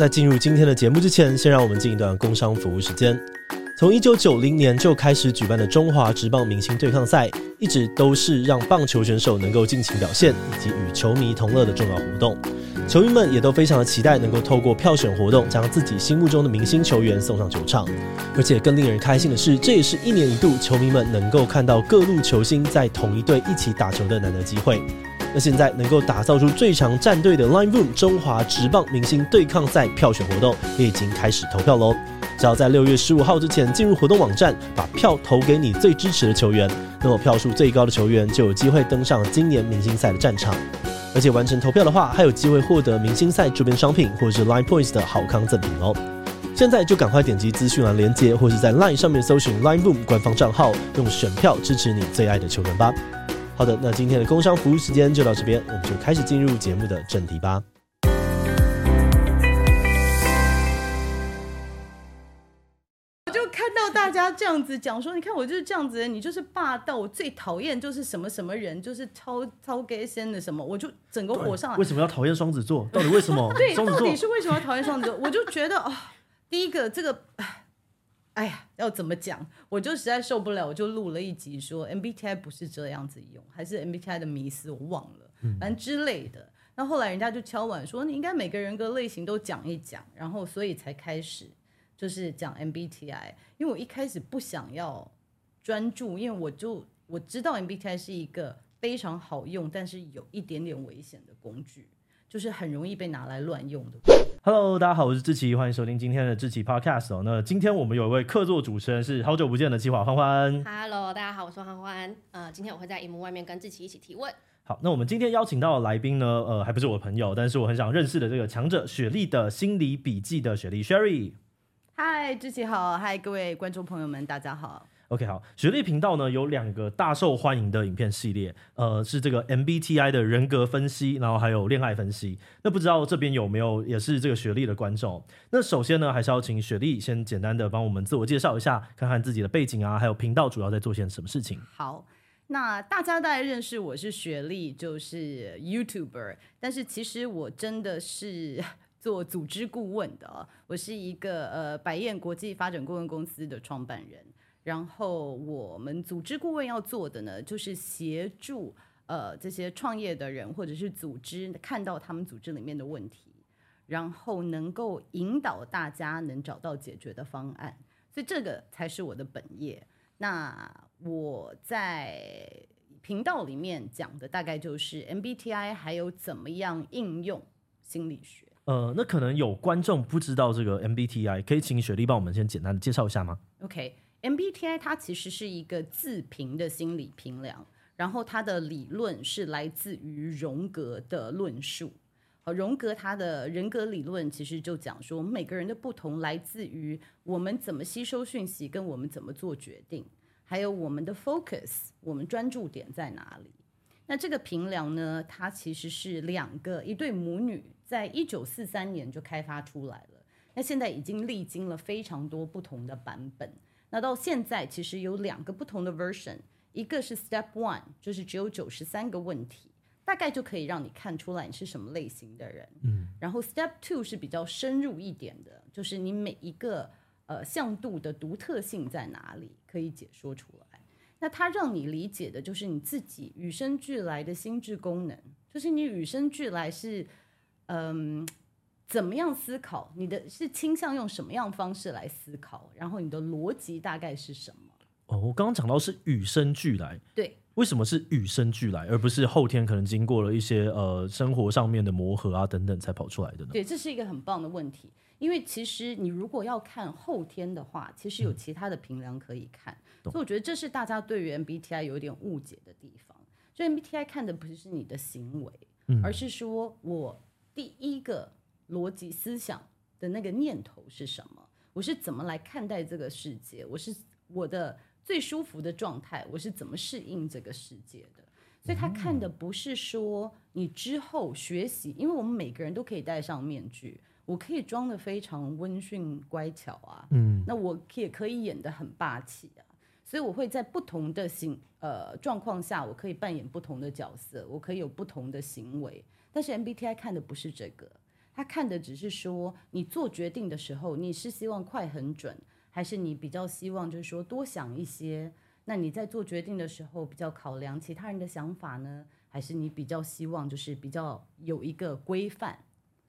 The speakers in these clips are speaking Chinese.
在进入今天的节目之前，先让我们进一段工商服务时间。从一九九零年就开始举办的中华职棒明星对抗赛，一直都是让棒球选手能够尽情表现以及与球迷同乐的重要活动。球迷们也都非常的期待能够透过票选活动，将自己心目中的明星球员送上球场。而且更令人开心的是，这也是一年一度球迷们能够看到各路球星在同一队一起打球的难得机会。那现在能够打造出最强战队的 Line Room 中华职棒明星对抗赛票选活动也已经开始投票喽！只要在六月十五号之前进入活动网站，把票投给你最支持的球员，那么票数最高的球员就有机会登上今年明星赛的战场。而且完成投票的话，还有机会获得明星赛周边商品或者是 Line Points 的好康赠品哦！现在就赶快点击资讯栏连接，或是在 Line 上面搜寻 Line Room 官方账号，用选票支持你最爱的球员吧。好的，那今天的工商服务时间就到这边，我们就开始进入节目的正题吧。我就看到大家这样子讲说，你看我就是这样子，你就是霸道，我最讨厌就是什么什么人，就是超超 gay 先的什么，我就整个火上来。为什么要讨厌双子座？到底为什么？对，到底是为什么要讨厌双子座？我就觉得啊、哦，第一个这个。哎呀，要怎么讲？我就实在受不了，我就录了一集说 MBTI 不是这样子用，还是 MBTI 的迷思，我忘了，反正之类的。那后来人家就敲碗说，你应该每个人格类型都讲一讲，然后所以才开始就是讲 MBTI。因为我一开始不想要专注，因为我就我知道 MBTI 是一个非常好用，但是有一点点危险的工具。就是很容易被拿来乱用的。Hello，大家好，我是志奇，欢迎收听今天的志奇 Podcast 哦。那今天我们有一位客座主持人，是好久不见的企划欢欢。Hello，大家好，我是欢欢。呃，今天我会在荧幕外面跟志奇一起提问。好，那我们今天邀请到的来宾呢，呃，还不是我的朋友，但是我很想认识的这个强者雪莉的心理笔记的雪莉 Sherry。嗨，志奇好，嗨，各位观众朋友们，大家好。OK，好，雪力频道呢有两个大受欢迎的影片系列，呃，是这个 MBTI 的人格分析，然后还有恋爱分析。那不知道这边有没有也是这个雪力的观众？那首先呢，还是要请雪莉先简单的帮我们自我介绍一下，看看自己的背景啊，还有频道主要在做些什么事情。好，那大家大概认识我是雪莉，就是 YouTuber，但是其实我真的是做组织顾问的，我是一个呃百燕国际发展顾问公司的创办人。然后我们组织顾问要做的呢，就是协助呃这些创业的人或者是组织看到他们组织里面的问题，然后能够引导大家能找到解决的方案。所以这个才是我的本业。那我在频道里面讲的大概就是 MBTI，还有怎么样应用心理学。呃，那可能有观众不知道这个 MBTI，可以请雪莉帮我们先简单的介绍一下吗？OK。MBTI 它其实是一个自评的心理评量，然后它的理论是来自于荣格的论述。好，荣格他的人格理论其实就讲说，我们每个人的不同来自于我们怎么吸收讯息，跟我们怎么做决定，还有我们的 focus，我们专注点在哪里。那这个评量呢，它其实是两个一对母女在一九四三年就开发出来了，那现在已经历经了非常多不同的版本。那到现在其实有两个不同的 version，一个是 Step One，就是只有九十三个问题，大概就可以让你看出来你是什么类型的人。嗯，然后 Step Two 是比较深入一点的，就是你每一个呃向度的独特性在哪里，可以解说出来。那它让你理解的就是你自己与生俱来的心智功能，就是你与生俱来是嗯。怎么样思考？你的是倾向用什么样方式来思考？然后你的逻辑大概是什么？哦，我刚刚讲到是与生俱来，对，为什么是与生俱来，而不是后天可能经过了一些呃生活上面的磨合啊等等才跑出来的呢？对，这是一个很棒的问题，因为其实你如果要看后天的话，其实有其他的评量可以看，嗯，所以我觉得这是大家对于 MBTI 有点误解的地方。就 MBTI 看的不是你的行为，嗯、而是说我第一个逻辑思想的那个念头是什么？我是怎么来看待这个世界？我是我的最舒服的状态，我是怎么适应这个世界的？所以他看的不是说你之后学习，因为我们每个人都可以戴上面具，我可以装的非常温驯乖巧啊，嗯，那我也可以演的很霸气啊。所以我会在不同的行呃状况下，我可以扮演不同的角色，我可以有不同的行为。但是 MBTI 看的不是这个，他看的只是说你做决定的时候，你是希望快很准，还是你比较希望就是说多想一些？那你在做决定的时候比较考量其他人的想法呢，还是你比较希望就是比较有一个规范？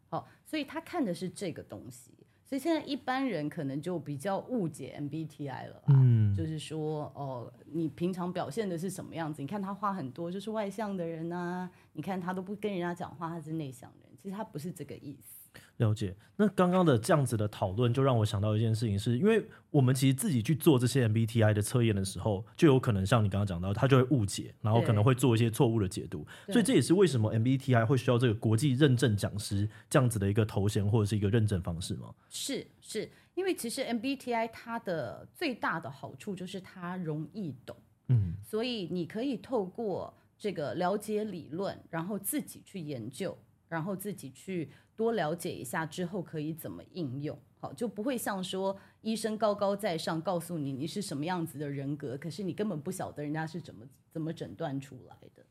好，所以他看的是这个东西。所以现在一般人可能就比较误解 MBTI 了，嗯，就是说哦，你平常表现的是什么样子？你看他话很多，就是外向的人啊，你看他都不跟人家讲话，他是内向人，其实他不是这个意思。了解，那刚刚的这样子的讨论，就让我想到一件事情是，是因为我们其实自己去做这些 MBTI 的测验的时候，就有可能像你刚刚讲到，他就会误解，然后可能会做一些错误的解读，所以这也是为什么 MBTI 会需要这个国际认证讲师这样子的一个头衔或者是一个认证方式吗？是，是。因为其实 MBTI 它的最大的好处就是它容易懂，嗯，所以你可以透过这个了解理论，然后自己去研究，然后自己去。多了解一下之后可以怎么应用，好，就不会像说医生高高在上告诉你你是什么样子的人格，可是你根本不晓得人家是怎么怎么诊断出来的。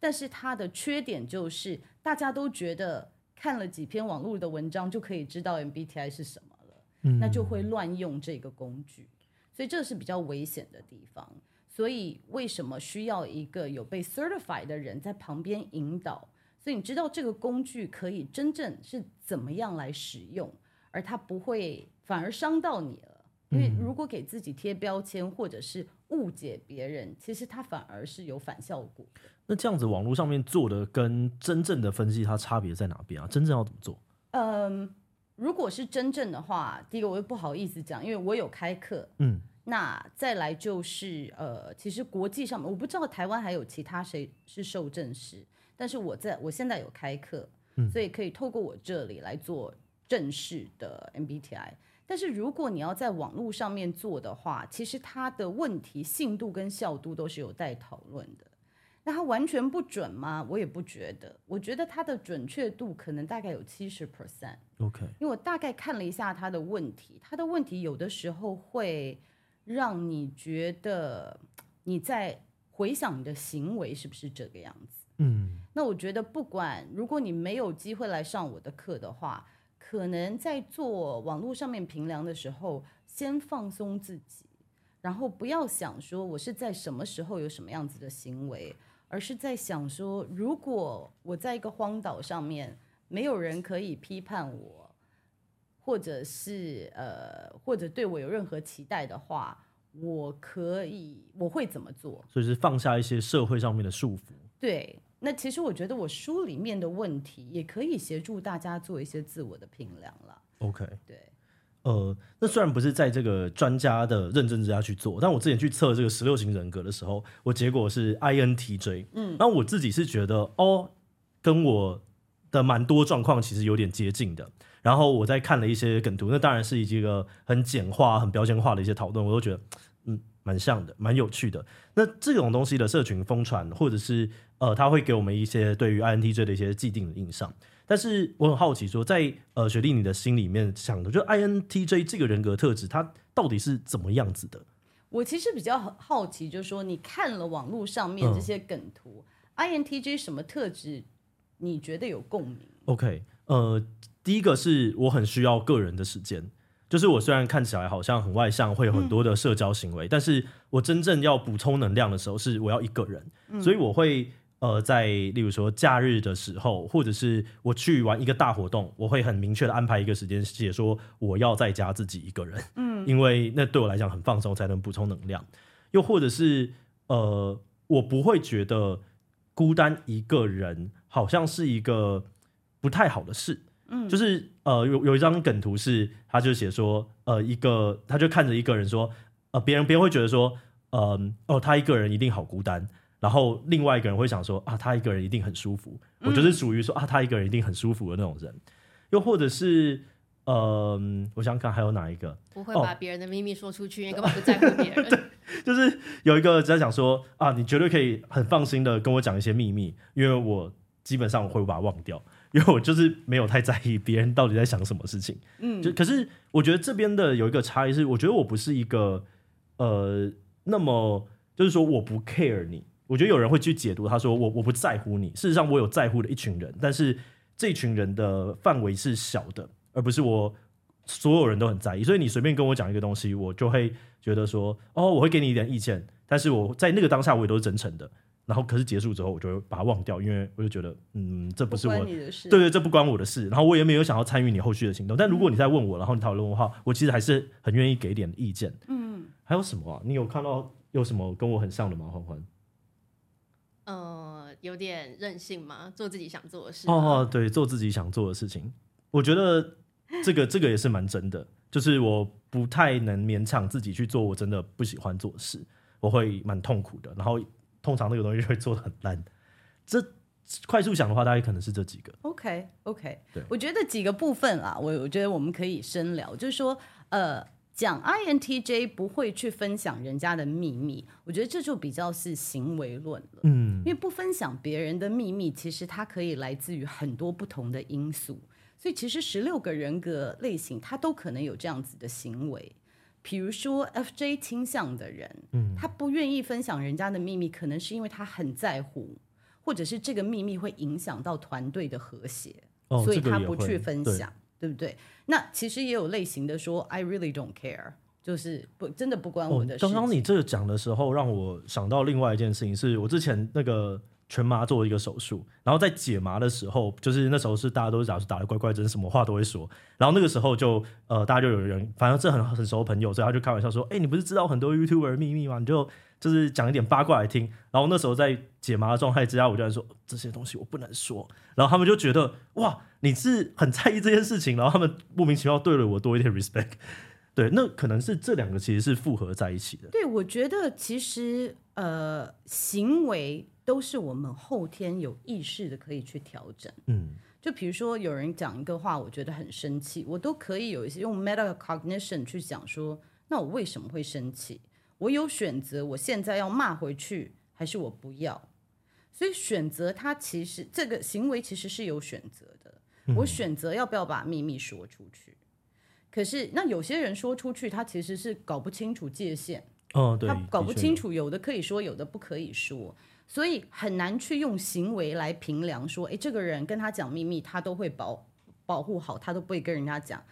但是它的缺点就是大家都觉得看了几篇网络的文章就可以知道 MBTI 是什么了，嗯，那就会乱用这个工具，所以这是比较危险的地方。所以为什么需要一个有被 certify 的人在旁边引导？所以你知道这个工具可以真正是怎么样来使用，而它不会反而伤到你了。因为如果给自己贴标签或者是误解别人，其实它反而是有反效果。那这样子网络上面做的跟真正的分析，它差别在哪边啊？真正要怎么做？嗯，如果是真正的话，第一个我又不好意思讲，因为我有开课。嗯，那再来就是呃，其实国际上面我不知道台湾还有其他谁是受证师。但是我在我现在有开课，所以可以透过我这里来做正式的 MBTI。但是如果你要在网络上面做的话，其实它的问题信度跟效度都是有待讨论的。那它完全不准吗？我也不觉得。我觉得它的准确度可能大概有七十 percent。OK，因为我大概看了一下它的问题，它的问题有的时候会让你觉得你在回想你的行为是不是这个样子。嗯，那我觉得不管如果你没有机会来上我的课的话，可能在做网络上面评量的时候，先放松自己，然后不要想说我是在什么时候有什么样子的行为，而是在想说，如果我在一个荒岛上面，没有人可以批判我，或者是呃，或者对我有任何期待的话，我可以我会怎么做？所以是放下一些社会上面的束缚。对，那其实我觉得我书里面的问题也可以协助大家做一些自我的评量了。OK，对，呃，那虽然不是在这个专家的认证之下去做，但我之前去测这个十六型人格的时候，我结果是 INTJ。嗯，那我自己是觉得哦，跟我的蛮多状况其实有点接近的。然后我在看了一些梗图，那当然是一个很简化、很标签化的一些讨论，我都觉得嗯。蛮像的，蛮有趣的。那这种东西的社群疯传，或者是呃，它会给我们一些对于 INTJ 的一些既定的印象。但是我很好奇说，说在呃雪莉你的心里面想的，就 INTJ 这个人格特质，它到底是怎么样子的？我其实比较好奇，就是说你看了网络上面这些梗图，嗯，INTJ 什么特质你觉得有共鸣？OK，呃，第一个是我很需要个人的时间。就是我虽然看起来好像很外向，会有很多的社交行为，嗯、但是我真正要补充能量的时候，是我要一个人，嗯、所以我会呃在例如说假日的时候，或者是我去玩一个大活动，我会很明确的安排一个时间，写说我要在家自己一个人，嗯，因为那对我来讲很放松，才能补充能量。又或者是呃，我不会觉得孤单一个人好像是一个不太好的事。嗯，就是呃，有有一张梗图是，他就写说，呃，一个他就看着一个人说，呃，别人别人会觉得说，嗯、呃，哦，他一个人一定好孤单，然后另外一个人会想说啊，他一个人一定很舒服。我就是属于说啊，他一个人一定很舒服的那种人。又或者是，嗯、呃，我想想看还有哪一个？不会把别人的秘密说出去，因为根本不在乎别人。对，就是有一个在讲说啊，你绝对可以很放心的跟我讲一些秘密，因为我基本上我会把它忘掉，因为我就是没有太在意别人到底在想什么事情。嗯，就可是我觉得这边的有一个差异是，我觉得我不是一个呃那么就是说我不 care 你。我觉得有人会去解读，他说我我不在乎你。事实上，我有在乎的一群人，但是这群人的范围是小的，而不是我所有人都很在意。所以你随便跟我讲一个东西，我就会觉得说，哦，我会给你一点意见，但是我在那个当下我也都是真诚的。然后可是结束之后，我就会把它忘掉，因为我就觉得，嗯，这不是我，对对，这不关我的事。然后我也没有想要参与你后续的行动。但如果你在问我，然后你讨论的话，我其实还是很愿意给一点意见。嗯，还有什么啊？你有看到有什么跟我很像的吗？欢欢？呃，有点任性吗，做自己想做的事。哦，对，做自己想做的事情，我觉得这个这个也是蛮真的。就是我不太能勉强自己去做我真的不喜欢做的事，我会蛮痛苦的。然后通常那个东西会做的很烂。这快速想的话，大概可能是这几个。OK OK，对，我觉得几个部分啊，我我觉得我们可以深聊，就是说，呃。讲 INTJ 不会去分享人家的秘密，我觉得这就比较是行为论了。嗯，因为不分享别人的秘密，其实它可以来自于很多不同的因素。所以其实十六个人格类型，它都可能有这样子的行为。比如说 FJ 倾向的人，嗯，他不愿意分享人家的秘密，可能是因为他很在乎，或者是这个秘密会影响到团队的和谐，哦，所以他不去分享。对不对？那其实也有类型的说，I really don't care，就是不真的不关我的事。刚刚你这个讲的时候，让我想到另外一件事情，是我之前那个全麻做了一个手术，然后在解麻的时候，就是那时候是大家都是假如打的乖乖针，什么话都会说。然后那个时候就呃，大家就有人，反正这很很熟的朋友，所以他就开玩笑说：“哎，你不是知道很多 YouTuber 秘密吗？你就。”就是讲一点八卦来听，然后那时候在解麻的状态之下，我就在说这些东西我不能说，然后他们就觉得哇，你是很在意这件事情，然后他们莫名其妙对了我多一点 respect，对，那可能是这两个其实是复合在一起的。对，我觉得其实呃，行为都是我们后天有意识的可以去调整。嗯，就比如说有人讲一个话，我觉得很生气，我都可以有一些用 metacognition 去讲说，那我为什么会生气？我有选择，我现在要骂回去，还是我不要？所以选择它其实这个行为其实是有选择的。我选择要不要把秘密说出去。可是那有些人说出去，他其实是搞不清楚界限。哦，对，他搞不清楚，有的可以说，有的不可以说，所以很难去用行为来评量说，诶，这个人跟他讲秘密，他都会保保护好，他都不会跟人家讲。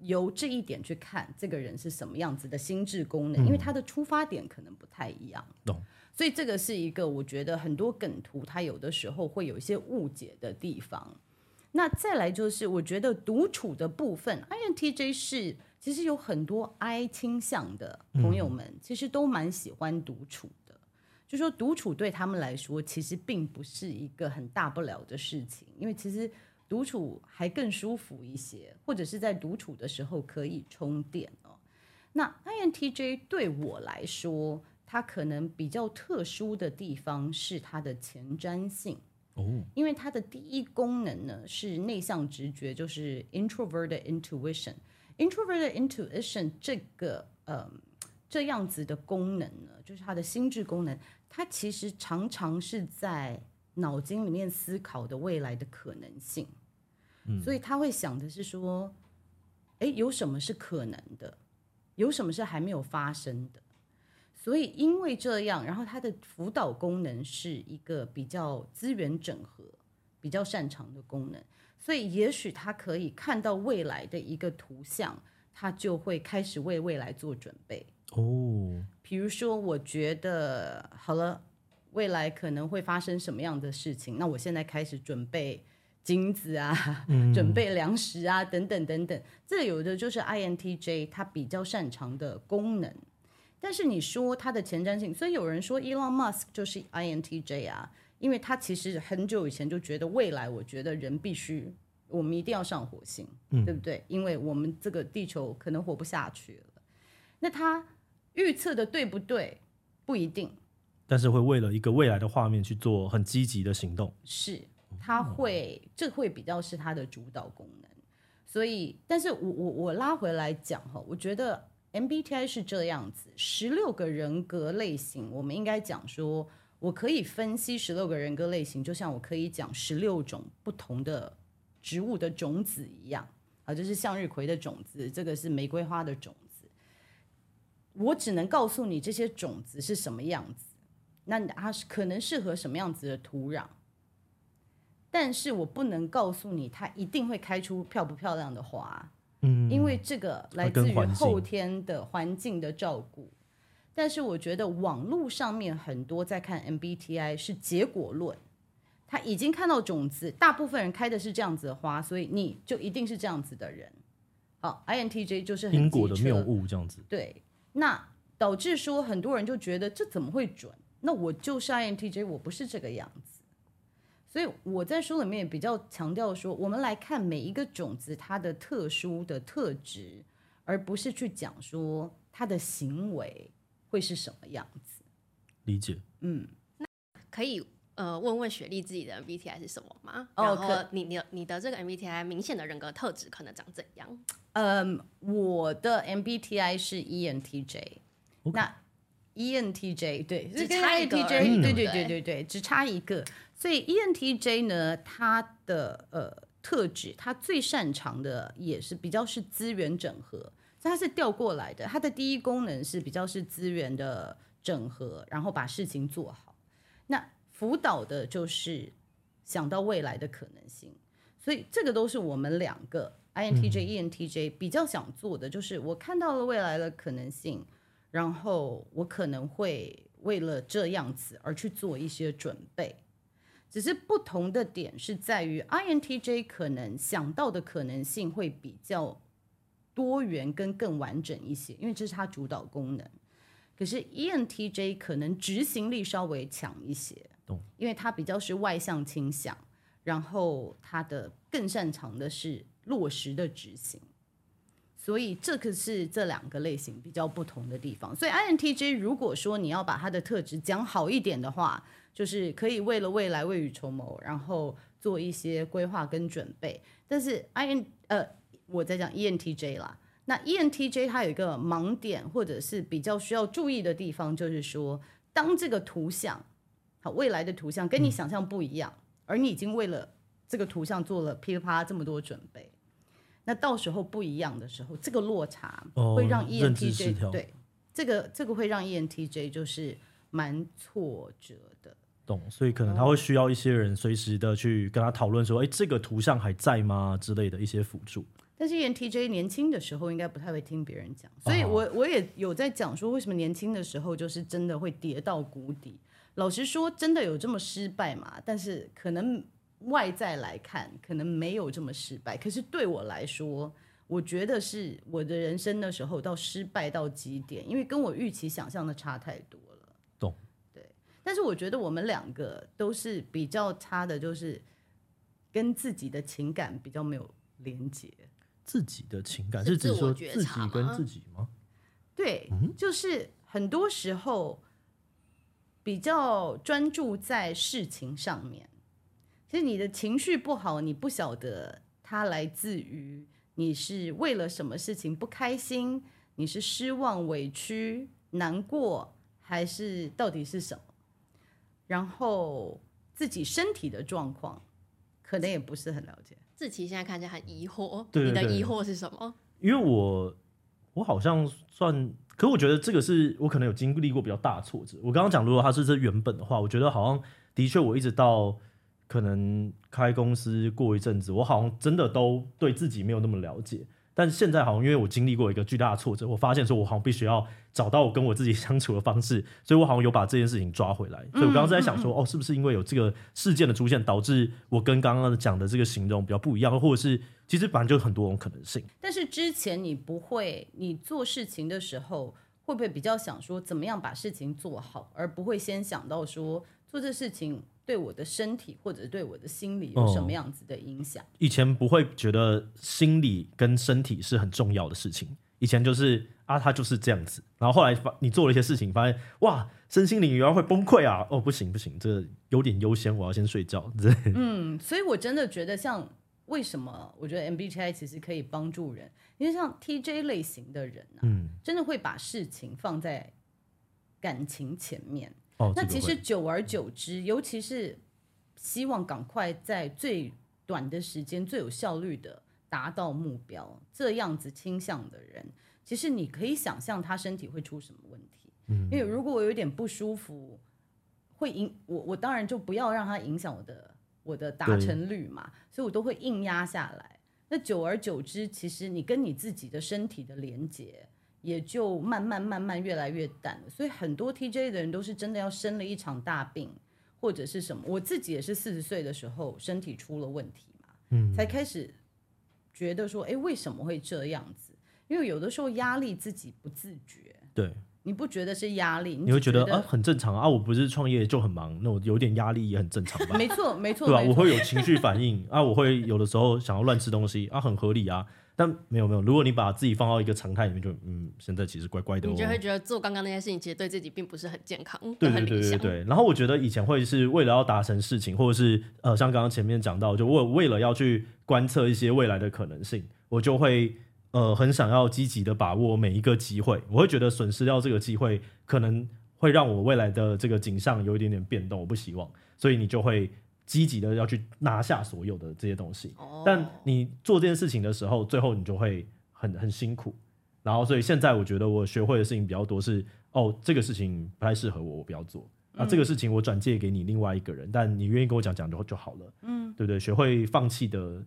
由这一点去看这个人是什么样子的心智功能，因为他的出发点可能不太一样。懂。所以这个是一个我觉得很多梗图他有的时候会有一些误解的地方。那再来就是我觉得独处的部分，INTJ 是其实有很多 I 倾向的朋友们，其实都蛮喜欢独处的。就说独处对他们来说其实并不是一个很大不了的事情，因为其实。独处还更舒服一些，或者是在独处的时候可以充电哦。那 INTJ 对我来说，它可能比较特殊的地方是它的前瞻性哦，因为它的第一功能呢是内向直觉，就是 introverted intuition。introverted intuition 这个呃这样子的功能呢，就是它的心智功能，它其实常常是在。脑筋里面思考的未来的可能性，嗯，所以他会想的是说，诶，有什么是可能的，有什么是还没有发生的，所以因为这样，然后他的辅导功能是一个比较资源整合、比较擅长的功能，所以也许他可以看到未来的一个图像，他就会开始为未来做准备。哦，比如说，我觉得好了。未来可能会发生什么样的事情？那我现在开始准备金子啊，嗯、准备粮食啊，等等等等。这有的就是 INTJ 他比较擅长的功能。但是你说他的前瞻性，所以有人说 Elon Musk 就是 INTJ 啊，因为他其实很久以前就觉得未来，我觉得人必须，我们一定要上火星，嗯、对不对？因为我们这个地球可能活不下去了。那他预测的对不对？不一定。但是会为了一个未来的画面去做很积极的行动。是，他会，嗯、这会比较是他的主导功能。所以，但是我我我拉回来讲哈，我觉得 MBTI 是这样子，十六个人格类型，我们应该讲说，我可以分析十六个人格类型，就像我可以讲十六种不同的植物的种子一样啊，这、就是向日葵的种子，这个是玫瑰花的种子，我只能告诉你这些种子是什么样子。那它是可能适合什么样子的土壤，但是我不能告诉你它一定会开出漂不漂亮的花，嗯，因为这个来自于后天的环境的照顾。但是我觉得网络上面很多在看 MBTI 是结果论，他已经看到种子，大部分人开的是这样子的花，所以你就一定是这样子的人。好，INTJ 就是很因果的谬误这样子。对，那导致说很多人就觉得这怎么会准？那我就是 INTJ，我不是这个样子，所以我在书里面也比较强调说，我们来看每一个种子它的特殊的特质，而不是去讲说它的行为会是什么样子。理解，嗯，那可以呃问问雪莉自己的 MBTI 是什么吗？然后你你你的这个 MBTI 明显的人格特质可能长怎样？嗯，我的 MBTI 是 ENTJ，Okay. 那。ENTJ 对，只差一个，对对对对对对，只差一个。所以 ENTJ 呢，它的呃特质，它最擅长的也是比较是资源整合，所以它是调过来的。它的第一功能是比较是资源的整合，然后把事情做好。那辅导的就是想到未来的可能性，所以这个都是我们两个 INTJ、嗯、ENTJ 比较想做的，就是我看到了未来的可能性。然后我可能会为了这样子而去做一些准备，只是不同的点是在于 INTJ 可能想到的可能性会比较多元跟更完整一些，因为这是它主导功能。可是 ENTJ 可能执行力稍微强一些，因为它比较是外向倾向，然后它的更擅长的是落实的执行。所以这个是这两个类型比较不同的地方。所以 INTJ 如果说你要把它的特质讲好一点的话，就是可以为了未来未雨绸缪，然后做一些规划跟准备。但是 IN 呃，我在讲 ENTJ 啦。那 ENTJ 它有一个盲点，或者是比较需要注意的地方，就是说，当这个图像好未来的图像跟你想象不一样，嗯、而你已经为了这个图像做了噼里啪啦这么多准备。那到时候不一样的时候，这个落差会让 ENTJ、哦、对这个这个会让 ENTJ 就是蛮挫折的。懂，所以可能他会需要一些人随时的去跟他讨论说，哎、哦，这个图像还在吗之类的一些辅助。但是 ENTJ 年轻的时候应该不太会听别人讲，所以我我也有在讲说，为什么年轻的时候就是真的会跌到谷底。老实说，真的有这么失败吗？但是可能。外在来看，可能没有这么失败，可是对我来说，我觉得是我的人生的时候到失败到极点，因为跟我预期想象的差太多了。懂，对。但是我觉得我们两个都是比较差的，就是跟自己的情感比较没有连接。自己的情感是指说自己跟自己吗？对，就是很多时候比较专注在事情上面。其实你的情绪不好，你不晓得它来自于你是为了什么事情不开心，你是失望、委屈、难过，还是到底是什么？然后自己身体的状况可能也不是很了解。志奇现在看起来很疑惑，对对对，你的疑惑是什么？因为我我好像算，可我觉得这个是我可能有经历过比较大的挫折。我刚刚讲，如果他是这原本的话，我觉得好像的确我一直到。可能开公司过一阵子，我好像真的都对自己没有那么了解。但是现在好像因为我经历过一个巨大的挫折，我发现说我好像必须要找到我跟我自己相处的方式，所以我好像有把这件事情抓回来。所以我刚刚在想说，哦，是不是因为有这个事件的出现，导致我跟刚刚讲的这个形容比较不一样，或者是其实反正就很多种可能性。但是之前你不会，你做事情的时候会不会比较想说怎么样把事情做好，而不会先想到说做这事情。对我的身体或者对我的心理有什么样子的影响？以前不会觉得心理跟身体是很重要的事情，以前就是啊，他就是这样子，然后后来发你做了一些事情，发现哇，身心灵原来会崩溃啊！哦，不行不行，这个有点优先，我要先睡觉。对，嗯，所以我真的觉得，像为什么我觉得 MBTI 其实可以帮助人，因为像 TJ 类型的人啊，嗯，真的会把事情放在感情前面。哦，那其实久而久之，尤其是希望赶快在最短的时间、最有效率的。达到目标，这样子倾向的人，其实你可以想象他身体会出什么问题。嗯，因为如果我有点不舒服，会影我，我当然就不要让他影响我的我的达成率嘛，所以我都会硬压下来。那久而久之，其实你跟你自己的身体的连接也就慢慢慢慢越来越淡了。所以很多 TJ 的人都是真的要生了一场大病，或者是什么。我自己也是四十岁的时候身体出了问题嘛，嗯，才开始。觉得说，哎，为什么会这样子？因为有的时候压力自己不自觉，对，你不觉得是压力，你会觉得啊，很正常啊。我不是创业就很忙，那我有点压力也很正常吧？没错，没 错，对吧？我会有情绪反应啊，我会有的时候想要乱吃东西啊，很合理啊。但没有没有，如果你把自己放到一个常态里面就，就嗯，现在其实怪怪的，哦。你就会觉得做刚刚那些事情，其实对自己并不是很健康，对对对对对。然后我觉得以前会是为了要达成事情，或者是呃，像刚刚前面讲到，就为为了要去观测一些未来的可能性，我就会呃很想要积极的把握每一个机会。我会觉得损失掉这个机会，可能会让我未来的这个景象有一点点变动，我不希望，所以你就会。积极的要去拿下所有的这些东西，但你做这件事情的时候，最后你就会很很辛苦。然后，所以现在我觉得我学会的事情比较多是，哦，这个事情不太适合我，我不要做。啊，这个事情我转借给你另外一个人，但你愿意跟我讲讲就就好了。嗯，对不对？学会放弃的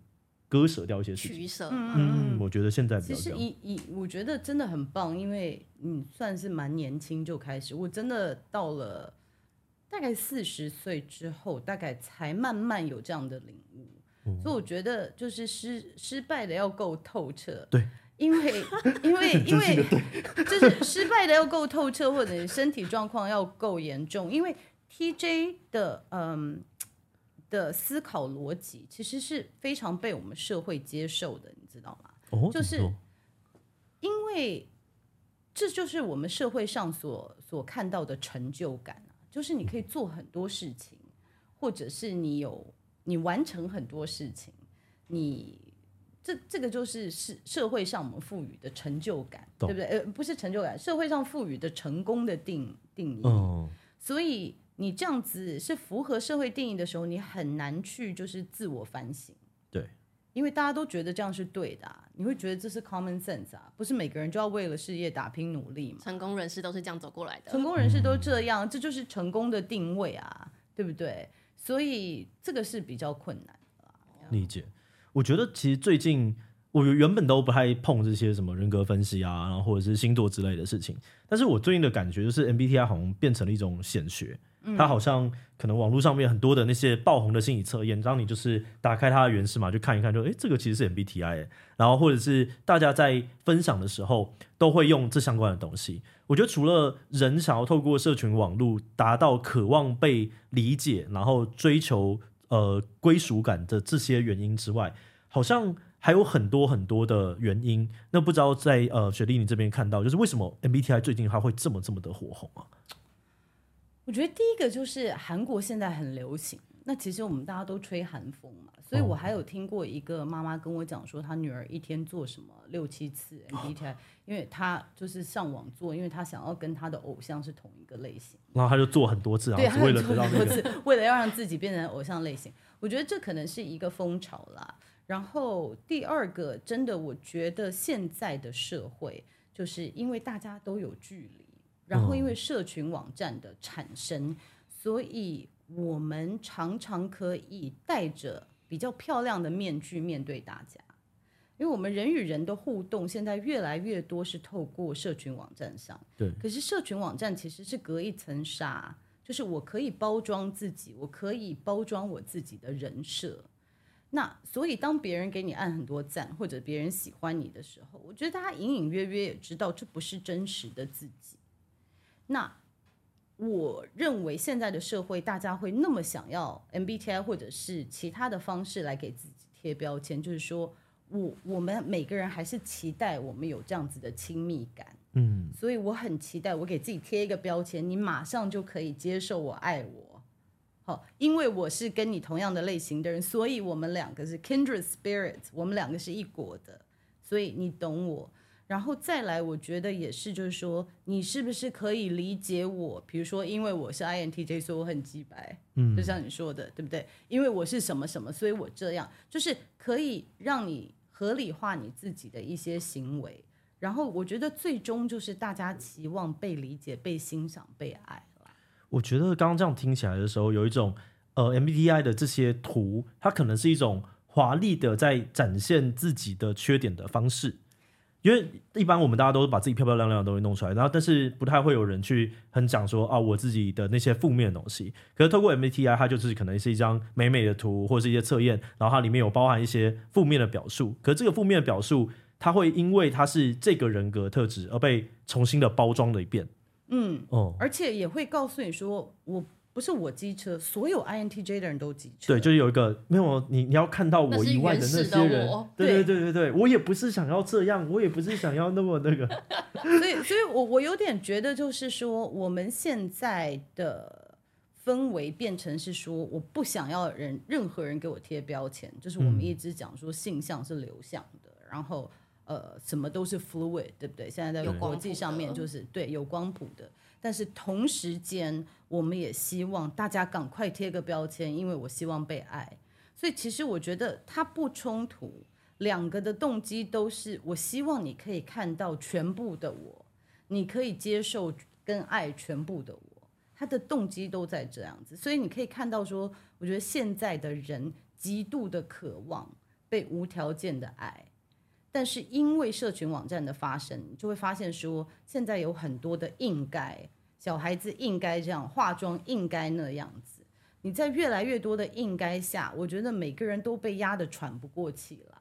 割舍掉一些事情，取舍。嗯，我觉得现在比较其实一一，我觉得真的很棒，因为你算是蛮年轻就开始，我真的到了。大概四十岁之后，大概才慢慢有这样的领悟，嗯、所以我觉得就是失失败的要够透彻，对，因为 因为因为就是失败的要够透彻，或者身体状况要够严重，因为 TJ 的嗯的思考逻辑其实是非常被我们社会接受的，你知道吗？哦，就是因为这就是我们社会上所所看到的成就感。就是你可以做很多事情，或者是你有你完成很多事情，你这这个就是是社会上我们赋予的成就感，对不对？呃，不是成就感，社会上赋予的成功的定定义。哦。所以你这样子是符合社会定义的时候，你很难去就是自我反省。对。因为大家都觉得这样是对的啊，你会觉得这是 common sense 啊，不是每个人就要为了事业打拼努力嘛？成功人士都是这样走过来的，成功人士都这样，这就是成功的定位啊，对不对？所以这个是比较困难的。理解，我觉得其实最近我原本都不太碰这些什么人格分析啊，然后或者是星座之类的事情，但是我最近的感觉就是 MBTI 好像变成了一种显学。它好像可能网络上面很多的那些爆红的心理测验，让你就是打开它的原始码就看一看就，就诶这个其实是 MBTI，然后或者是大家在分享的时候都会用这相关的东西。我觉得除了人想要透过社群网络达到渴望被理解，然后追求呃归属感的这些原因之外，好像还有很多很多的原因。那不知道在呃雪莉你这边看到，就是为什么 MBTI 最近它会这么这么的火红啊？我觉得第一个就是韩国现在很流行，那其实我们大家都吹韩风嘛，所以我还有听过一个妈妈跟我讲说，她女儿一天做什么六七次 MBTI，因为她就是上网做，因为她想要跟她的偶像是同一个类型，然后她就做很多次，对，为了得到那个，为 了为了要让自己变成偶像类型，我觉得这可能是一个风潮啦。然后第二个，真的我觉得现在的社会就是因为大家都有距离。然后，因为社群网站的产生，所以我们常常可以戴着比较漂亮的面具面对大家。因为我们人与人的互动现在越来越多是透过社群网站上。对。可是社群网站其实是隔一层纱，就是我可以包装自己，我可以包装我自己的人设。那所以当别人给你按很多赞，或者别人喜欢你的时候，我觉得大家隐隐约约也知道这不是真实的自己。那我认为现在的社会，大家会那么想要 MBTI 或者是其他的方式来给自己贴标签，就是说我我们每个人还是期待我们有这样子的亲密感，嗯，所以我很期待我给自己贴一个标签，你马上就可以接受我爱我，好，因为我是跟你同样的类型的人，所以我们两个是 kindred spirits，我们两个是一国的，所以你懂我。然后再来，我觉得也是，就是说，你是不是可以理解我？比如说，因为我是 INTJ，所以我很直白，嗯，就像你说的，对不对？因为我是什么什么，所以我这样，就是可以让你合理化你自己的一些行为。然后，我觉得最终就是大家期望被理解、被欣赏、被爱了。我觉得刚刚这样听起来的时候，有一种呃，MBTI 的这些图，它可能是一种华丽的在展现自己的缺点的方式。因为一般我们大家都是把自己漂漂亮亮的东西弄出来，然后但是不太会有人去很讲说啊，我自己的那些负面的东西。可是透过 MBTI，它就是可能是一张美美的图，或是一些测验，然后它里面有包含一些负面的表述。可是这个负面的表述，它会因为它是这个人格特质而被重新的包装了一遍。嗯，哦，而且也会告诉你说我。不是我机车，所有 INTJ 的人都机车。对，就是有一个没有你，你要看到我以外的那些人。对对对对对，我也不是想要这样，我也不是想要那么那个。所以，所以我我有点觉得，就是说，我们现在的氛围变成是说，我不想要人任何人给我贴标签，就是我们一直讲说性向是流向的，嗯、然后呃，什么都是 fluid，对不对？现在在国际上面就是对有光谱的。但是同时间，我们也希望大家赶快贴个标签，因为我希望被爱。所以其实我觉得它不冲突，两个的动机都是我希望你可以看到全部的我，你可以接受跟爱全部的我，他的动机都在这样子。所以你可以看到说，我觉得现在的人极度的渴望被无条件的爱。但是因为社群网站的发生，就会发现说，现在有很多的应该，小孩子应该这样化妆，应该那样子。你在越来越多的应该下，我觉得每个人都被压得喘不过气来，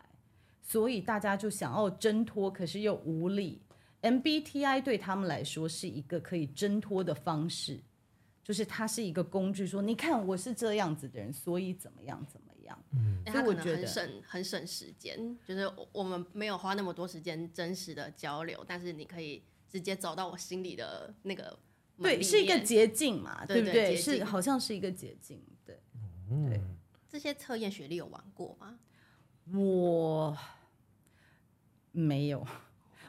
所以大家就想要挣脱，可是又无力。MBTI 对他们来说是一个可以挣脱的方式，就是它是一个工具，说你看我是这样子的人，所以怎么样怎么样。嗯，所以我觉得很省很省时间，就是我们没有花那么多时间真实的交流，但是你可以直接走到我心里的那个，对，是一个捷径嘛，对不对？是好像是一个捷径，对。嗯，对。这些测验学历有玩过吗？我没有，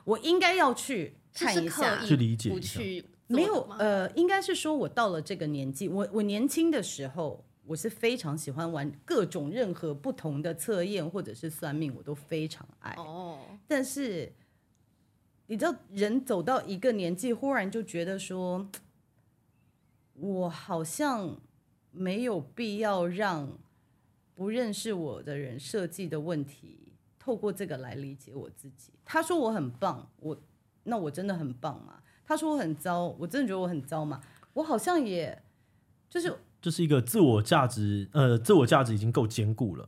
我应该要去看一下，去理解一下。没有，呃，应该是说我到了这个年纪，我我年轻的时候。我是非常喜欢玩各种任何不同的测验或者是算命，我都非常爱。哦，但是你知道，人走到一个年纪，忽然就觉得说，我好像没有必要让不认识我的人设计的问题，透过这个来理解我自己。他说我很棒，我那我真的很棒嘛？他说我很糟，我真的觉得我很糟嘛？我好像也就是。这是一个自我价值，呃，自我价值已经够坚固了。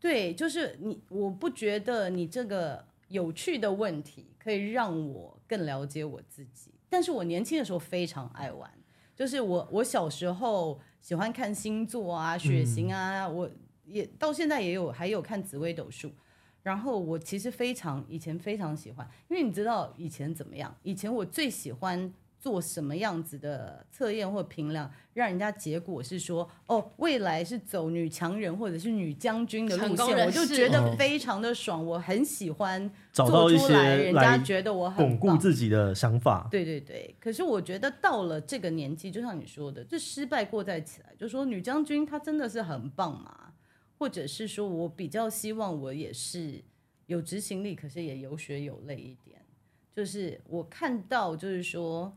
对，就是你，我不觉得你这个有趣的问题可以让我更了解我自己。但是我年轻的时候非常爱玩，就是我，我小时候喜欢看星座啊、血型啊，嗯、我也到现在也有，还有看紫微斗数。然后我其实非常以前非常喜欢，因为你知道以前怎么样？以前我最喜欢。做什么样子的测验或评量，让人家结果是说，哦，未来是走女强人或者是女将军的路线，我就觉得非常的爽。我很喜欢找到一些人家觉得我很巩固自己的想法。对对对，可是我觉得到了这个年纪，就像你说的，这失败过再起来，就说女将军她真的是很棒嘛？或者是说我比较希望我也是有执行力，可是也有血有泪一点。就是我看到，就是说。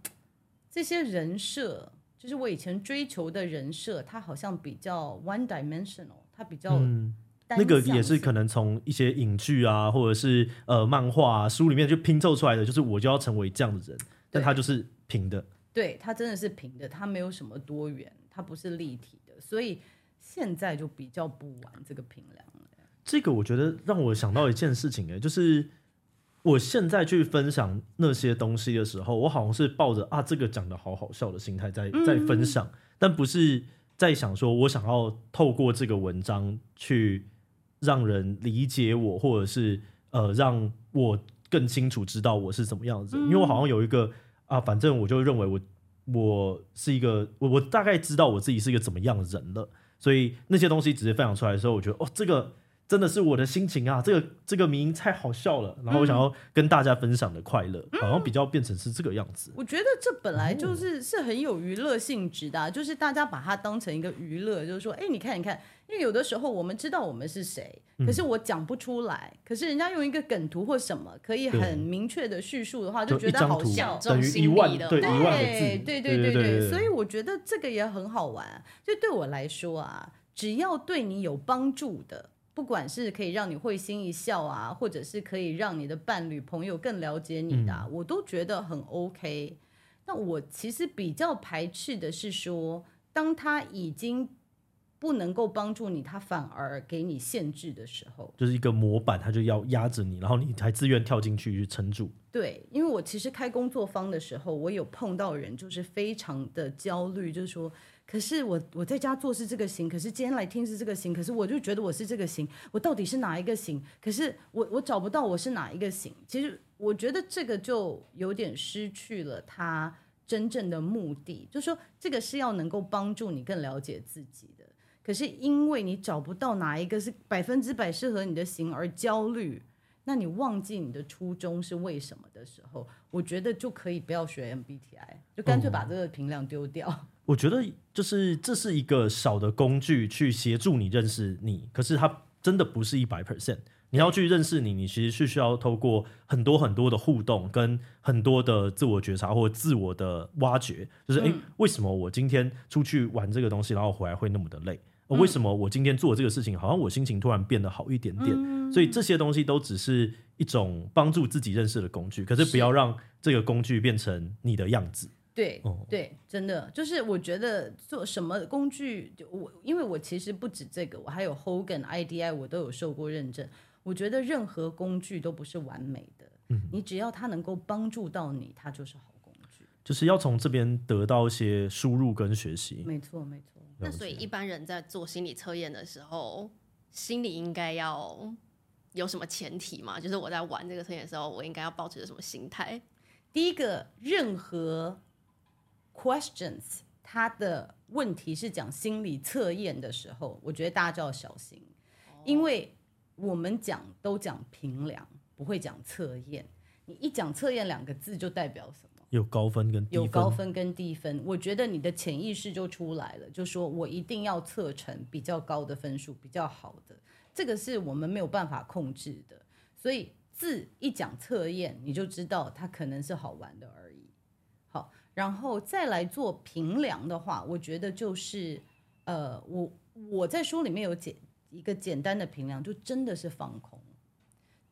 这些人设，就是我以前追求的人设，它好像比较 one dimensional，它比较、嗯、那个也是可能从一些影剧啊，或者是呃漫画、啊、书里面就拼凑出来的，就是我就要成为这样的人，但他就是平的，对，他真的是平的，他没有什么多元，他不是立体的，所以现在就比较不玩这个平量了。这个我觉得让我想到一件事情，哎，就是。我现在去分享那些东西的时候，我好像是抱着啊，这个讲的好好笑的心态在在分享，嗯，但不是在想说我想要透过这个文章去让人理解我，或者是呃让我更清楚知道我是怎么样子。嗯、因为我好像有一个啊，反正我就认为我我是一个我我大概知道我自己是一个怎么样的人了，所以那些东西直接分享出来的时候，我觉得哦这个。真的是我的心情啊！这个这个名太好笑了，然后我想要跟大家分享的快乐，嗯、好像比较变成是这个样子。我觉得这本来就是是很有娱乐性质的、啊，就是大家把它当成一个娱乐，就是说，哎，你看，你看，因为有的时候我们知道我们是谁，可是我讲不出来，嗯、可是人家用一个梗图或什么可以很明确的叙述的话，就觉得好笑，等于一万对，对，对一万个字，对对对对对，所以我觉得这个也很好玩。就对我来说啊，只要对你有帮助的。不管是可以让你会心一笑啊，或者是可以让你的伴侣朋友更了解你的，嗯，我都觉得很 OK。那我其实比较排斥的是说，当他已经不能够帮助你，他反而给你限制的时候，就是一个模板，他就要压着你，然后你才自愿跳进去去撑住。对，因为我其实开工作坊的时候，我有碰到人，就是非常的焦虑，就是说。可是我我在家做是这个型，可是今天来听是这个型，可是我就觉得我是这个型，我到底是哪一个型？可是我我找不到我是哪一个型。其实我觉得这个就有点失去了它真正的目的，就是说这个是要能够帮助你更了解自己的。可是因为你找不到哪一个是百分之百适合你的型而焦虑，那你忘记你的初衷是为什么的时候，我觉得就可以不要学 MBTI，就干脆把这个评量丢掉。哦我觉得就是这是一个小的工具，去协助你认识你。可是它真的不是一百 percent。你要去认识你，你其实是需要透过很多很多的互动，跟很多的自我觉察或自我的挖掘。就是诶，为什么我今天出去玩这个东西，然后回来会那么的累？为什么我今天做这个事情，好像我心情突然变得好一点点？所以这些东西都只是一种帮助自己认识的工具。可是不要让这个工具变成你的样子。对对，真的就是我觉得做什么工具，我因为我其实不止这个，我还有 Hogan IDI，我都有受过认证。我觉得任何工具都不是完美的，嗯，你只要它能够帮助到你，它就是好工具。就是要从这边得到一些输入跟学习。没错没错。那所以一般人在做心理测验的时候，心理应该要有什么前提嘛？就是我在玩这个测验的时候，我应该要保持着什么心态？第一个，任何 questions，他的问题是讲心理测验的时候，我觉得大家就要小心，因为我们讲都讲评量，不会讲测验。你一讲测验两个字，就代表什么？有高分跟低分。有高分跟低分，我觉得你的潜意识就出来了，就说我一定要测成比较高的分数，比较好的。这个是我们没有办法控制的，所以字一讲测验，你就知道它可能是好玩的而已。然后再来做评量的话，我觉得就是，呃，我我在书里面有简一个简单的评量，就真的是放空，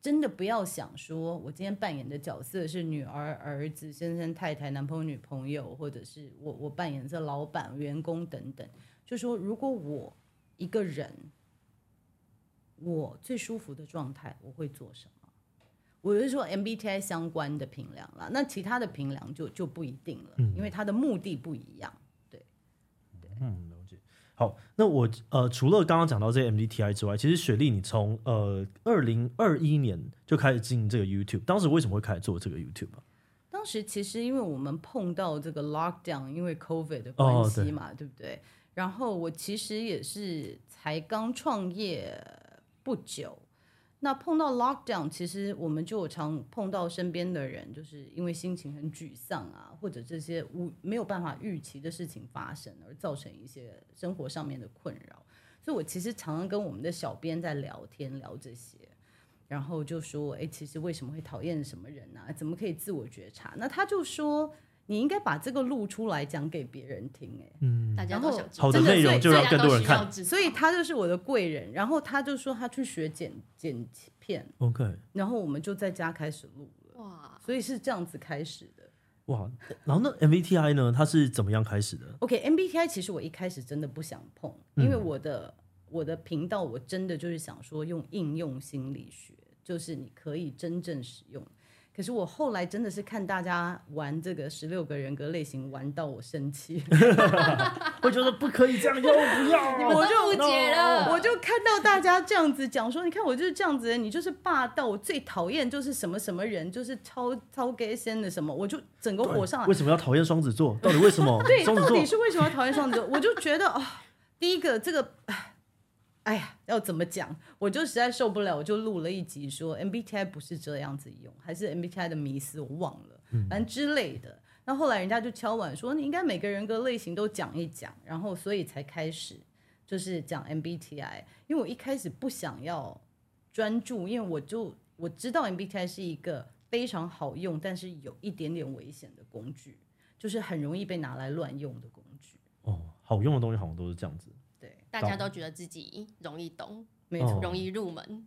真的不要想说我今天扮演的角色是女儿、儿子、先生、太太、男朋友、女朋友，或者是我我扮演的老板、员工等等，就说如果我一个人，我最舒服的状态，我会做什么？我是说 MBTI 相关的评量啦，那其他的评量就就不一定了，嗯，因为它的目的不一样。对，对，嗯，了解。好，那我呃，除了刚刚讲到这些 MBTI 之外，其实雪莉你从呃二零二一年就开始经营这个 YouTube，当时为什么会开始做这个 YouTube 啊？当时其实因为我们碰到这个 Lockdown，因为 COVID 的关系嘛，哦，对，对不对？然后我其实也是才刚创业不久。那碰到 lockdown，其实我们就常碰到身边的人，就是因为心情很沮丧啊，或者这些无没有办法预期的事情发生，而造成一些生活上面的困扰。所以我其实常常跟我们的小编在聊天，聊这些，然后就说：“哎，其实为什么会讨厌什么人啊？怎么可以自我觉察？”那他就说。你应该把这个录出来讲给别人听，哎，嗯，大家都想好的内容就让更多人看，所以他就是我的贵人。然后他就说他去学剪剪片，OK，然后我们就在家开始录了，哇，所以是这样子开始的，哇。然后那 MBTI 呢？它是怎么样开始的？OK，MBTI 其实我一开始真的不想碰，因为我的、嗯、我的频道我真的就是想说用应用心理学，就是你可以真正使用。可是我后来真的是看大家玩这个十六个人格类型玩到我生气，我觉得不可以这样用，不要，你们都误解了。我就看到大家这样子讲说，你看我就是这样子，你就是霸道，我最讨厌就是什么什么人，就是超超给先的什么，我就整个火上来。为什么要讨厌双子座？到底为什么？对，到底是为什么要讨厌双子座？我就觉得啊、哦，第一个这个。哎呀，要怎么讲？我就实在受不了，我就录了一集说 MBTI 不是这样子用，还是 MBTI 的迷思，我忘了，反正之类的。那后来人家就敲碗说，你应该每个人格类型都讲一讲，然后所以才开始就是讲 MBTI。因为我一开始不想要专注，因为我就我知道 MBTI 是一个非常好用，但是有一点点危险的工具，就是很容易被拿来乱用的工具。哦，好用的东西好像都是这样子。大家都觉得自己容易懂，没错，容易入门。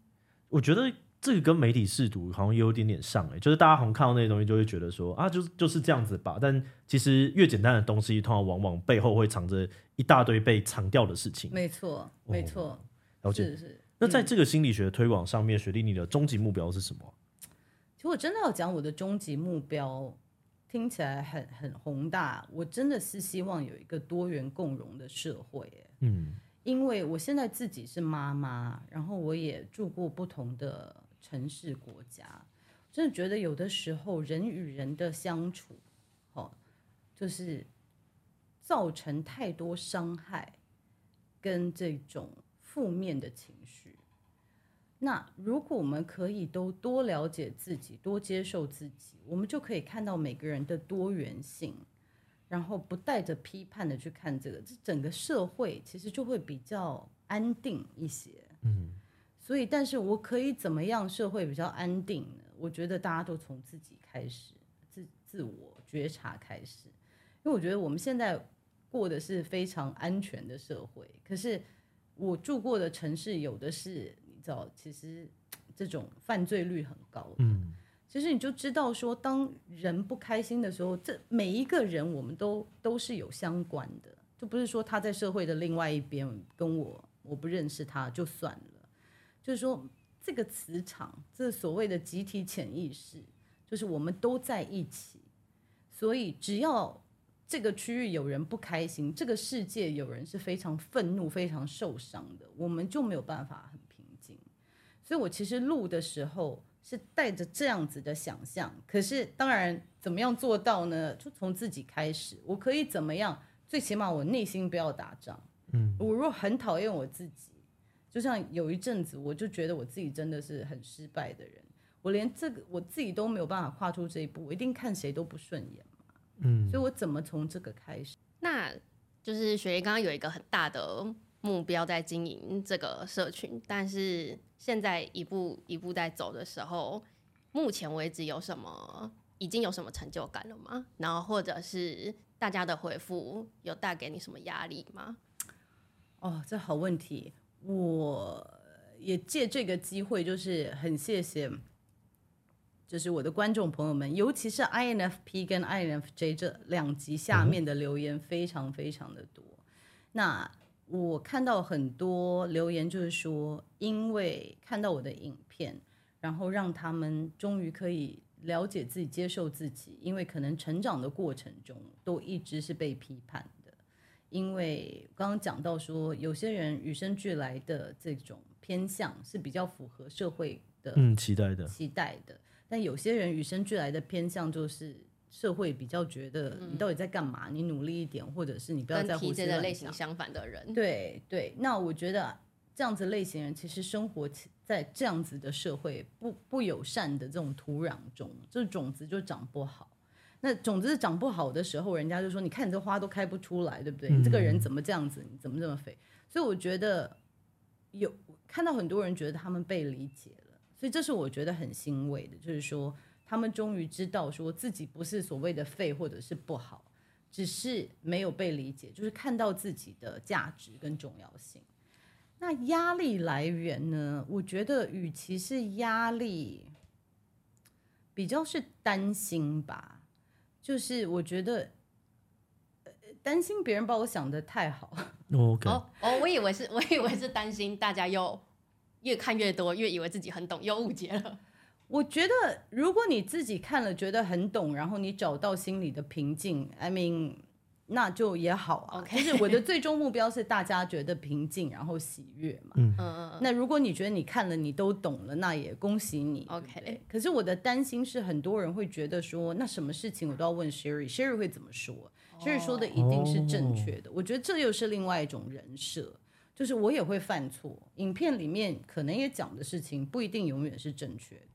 我觉得这个跟媒体试读好像也有点点像哎，就是大家好像看到那些东西就会觉得说啊，就是就是这样子吧。但其实越简单的东西，通常往往背后会藏着一大堆被藏掉的事情。没错，没错，哦，了解。是是。那在这个心理学推广上面，雪莉你的终极目标是什么？其实我真的要讲我的终极目标，听起来很很宏大。我真的是希望有一个多元共融的社会。嗯。因为我现在自己是妈妈，然后我也住过不同的城市国家，真的觉得有的时候人与人的相处，哦，就是造成太多伤害跟这种负面的情绪。那如果我们可以都多了解自己，多接受自己，我们就可以看到每个人的多元性。然后不带着批判的去看这个，这整个社会其实就会比较安定一些。嗯，所以，但是我可以怎么样社会比较安定呢？我觉得大家都从自己开始，自自我觉察开始。因为我觉得我们现在过的是非常安全的社会，可是我住过的城市有的是，你知道，其实这种犯罪率很高的。嗯。其实你就知道说，当人不开心的时候，这每一个人我们都都是有相关的，就不是说他在社会的另外一边跟我我不认识他就算了。就是说，这个磁场，这所谓的集体潜意识，就是我们都在一起，所以只要这个区域有人不开心，这个世界有人是非常愤怒、非常受伤的，我们就没有办法很平静。所以我其实录的时候。是带着这样子的想象，可是当然怎么样做到呢？就从自己开始，我可以怎么样？最起码我内心不要打仗。嗯，我若很讨厌我自己，就像有一阵子，我就觉得我自己真的是很失败的人，我连这个我自己都没有办法跨出这一步，我一定看谁都不顺眼嘛。嗯，所以我怎么从这个开始？那就是雪莉刚刚有一个很大的。目标在经营这个社群，但是现在一步一步在走的时候，目前为止有什么已经有什么成就感了吗？然后或者是大家的回复有带给你什么压力吗？哦，这好问题，我也借这个机会，就是很谢谢，就是我的观众朋友们，尤其是 INFP 跟 INFJ 这两集下面的留言非常非常的多，嗯、那。我看到很多留言，就是说，因为看到我的影片，然后让他们终于可以了解自己、接受自己。因为可能成长的过程中都一直是被批判的。因为刚刚讲到说，有些人与生俱来的这种偏向是比较符合社会的嗯期待的期待的，但有些人与生俱来的偏向就是。社会比较觉得你到底在干嘛？嗯、你努力一点，或者是你不要在乎这的类型相反的人。对对，那我觉得这样子类型人其实生活在这样子的社会不不友善的这种土壤中，这种子就长不好。那种子长不好的时候，人家就说：“你看你这花都开不出来，对不对？你这个人怎么这样子？你怎么这么肥？”所以我觉得有看到很多人觉得他们被理解了，所以这是我觉得很欣慰的，就是说。他们终于知道，说自己不是所谓的废或者是不好，只是没有被理解，就是看到自己的价值跟重要性。那压力来源呢？我觉得与其是压力，比较是担心吧。就是我觉得，担心别人把我想得太好。哦哦，我以为是，我以为是担心大家又越看越多，越以为自己很懂，又误解了。我觉得如果你自己看了觉得很懂，然后你找到心里的平静，I mean。那就也好啊.就是我的最终目标是大家觉得平静，然后喜悦嘛。嗯嗯。那如果你觉得你看了你都懂了，那也恭喜你。OK。可是我的担心是，很多人会觉得说，那什么事情我都要问 Sherry，Sherry 会怎么说？Sherry、oh. 说的一定是正确的。Oh. 我觉得这又是另外一种人设，就是我也会犯错。影片里面可能也讲的事情不一定永远是正确的。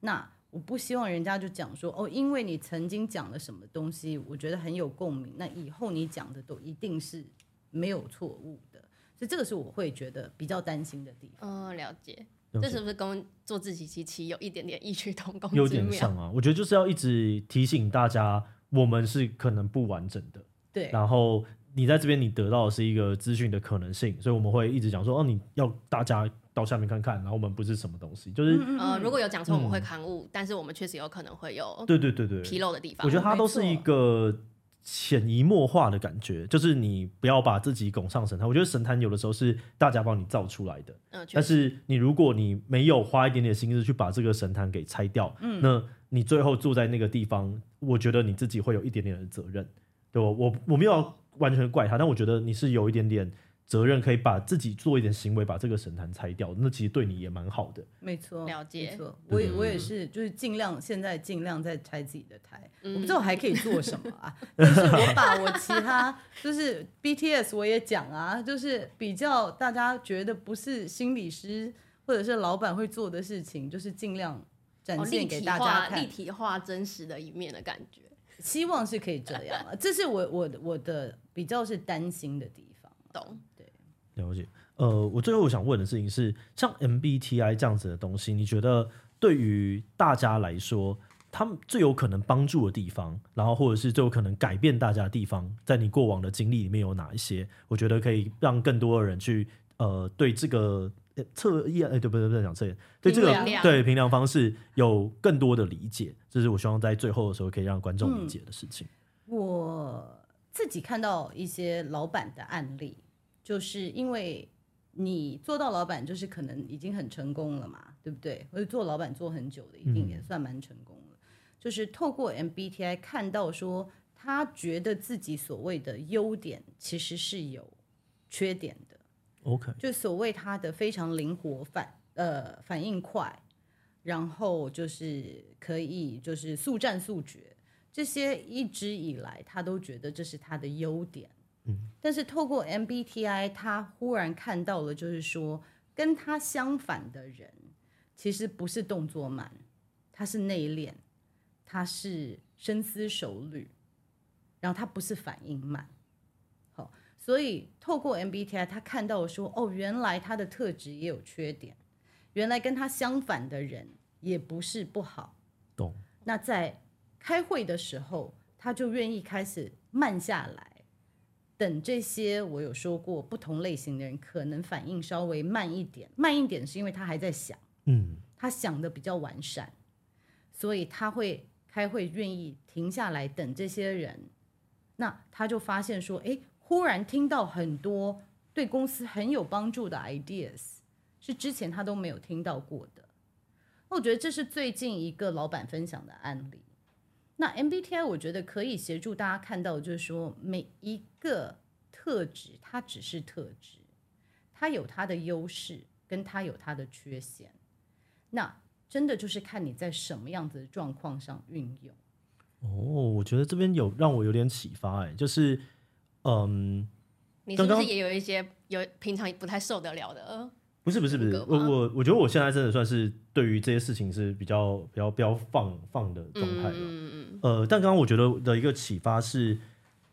那。我不希望人家就讲说哦，因为你曾经讲了什么东西，我觉得很有共鸣，那以后你讲的都一定是没有错误的，所以这个是我会觉得比较担心的地方。哦，了解，这是不是跟做自己其实有一点点异曲同工？有点像啊，我觉得就是要一直提醒大家，我们是可能不完整的。对，然后你在这边你得到的是一个资讯的可能性，所以我们会一直讲说哦，你要大家。到下面看看，然后我们不是什么东西，就是呃，如果有讲错，我们会刊物，嗯、但是我们确实有可能会有对对对对纰漏的地方。我觉得它都是一个潜移默化的感觉，就是你不要把自己拱上神坛。我觉得神坛有的时候是大家帮你造出来的，嗯，但是你如果你没有花一点点心思去把这个神坛给拆掉，嗯，那你最后住在那个地方，我觉得你自己会有一点点的责任，对我我我没有完全怪他，但我觉得你是有一点点。责任可以把自己做一点行为，把这个神坛拆掉，那其实对你也蛮好的。没错，了解。没错，我也我也是，就是尽量现在尽量在拆自己的台。嗯、我不知道我还可以做什么啊，就是我把我其他就是 BTS 我也讲啊，就是比较大家觉得不是心理师或者是老板会做的事情，就是尽量展现给大家看，立体化真实的一面的感觉。希望是可以这样啊，这是我我我的比较是担心的地方。懂。对了解，呃，我最后我想问的事情是，像 MBTI 这样子的东西，你觉得对于大家来说，他们最有可能帮助的地方，然后或者是最有可能改变大家的地方，在你过往的经历里面有哪一些？我觉得可以让更多的人去，呃，对这个测验，哎、欸，对不对？不是讲测验，对这个对评量方式有更多的理解，这是我希望在最后的时候可以让观众理解的事情。嗯、我自己看到一些老板的案例。就是因为你做到老板，就是可能已经很成功了嘛，对不对？或者做老板做很久的，一定也算蛮成功了。嗯、就是透过 MBTI 看到说，他觉得自己所谓的优点其实是有缺点的。OK，就所谓他的非常灵活反呃反应快，然后就是可以就是速战速决，这些一直以来他都觉得这是他的优点。嗯但是透过 MBTI，他忽然看到了，就是说跟他相反的人，其实不是动作慢，他是内敛，他是深思熟虑，然后他不是反应慢。好，所以透过 MBTI，他看到了说，哦，原来他的特质也有缺点，原来跟他相反的人也不是不好。懂。那在开会的时候，他就愿意开始慢下来。等这些，我有说过，不同类型的人可能反应稍微慢一点，慢一点是因为他还在想，嗯，他想的比较完善，所以他会开会愿意停下来等这些人，那他就发现说，哎，忽然听到很多对公司很有帮助的 ideas，是之前他都没有听到过的。我觉得这是最近一个老板分享的案例。那 MBTI 我觉得可以协助大家看到，就是说每一个特质，它只是特质，它有它的优势，跟它有它的缺陷。那真的就是看你在什么样子的状况上运用。哦，我觉得这边有让我有点启发，哎，就是，嗯，你是不是也有一些有平常不太受得了的？不是不是不是，我我我觉得我现在真的算是对于这些事情是比较比较比较放放的状态了。嗯嗯呃，但刚刚我觉得的一个启发是，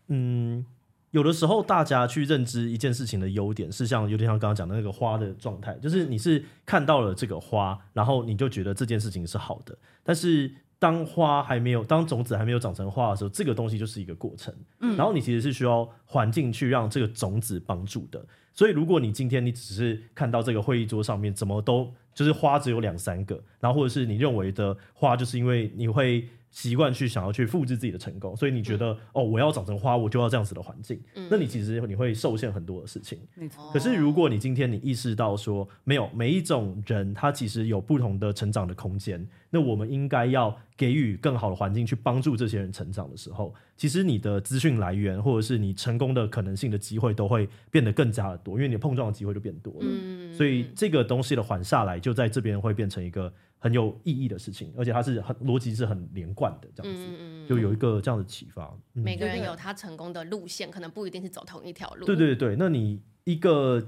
嗯，有的时候大家去认知一件事情的优点，是像有点像刚刚讲的那个花的状态，就是你是看到了这个花，然后你就觉得这件事情是好的，但是。当花还没有，当种子还没有长成花的时候，这个东西就是一个过程。嗯，然后你其实是需要环境去让这个种子帮助的。所以如果你今天你只是看到这个会议桌上面怎么都就是花只有两三个，然后或者是你认为的花，就是因为你会。习惯去想要去复制自己的成功，所以你觉得、嗯、哦，我要长成花，我就要这样子的环境。嗯、那你其实你会受限很多的事情。没错。可是如果你今天你意识到说，没有每一种人他其实有不同的成长的空间，那我们应该要给予更好的环境去帮助这些人成长的时候，其实你的资讯来源或者是你成功的可能性的机会都会变得更加的多，因为你的碰撞的机会就变多了。嗯。所以这个东西的缓下来，就在这边会变成一个。很有意义的事情，而且它是很逻辑是很连贯的，这样子，嗯、就有一个这样的启发。嗯、每个人有他成功的路线，可能不一定是走同一条路。对对对，那你一个，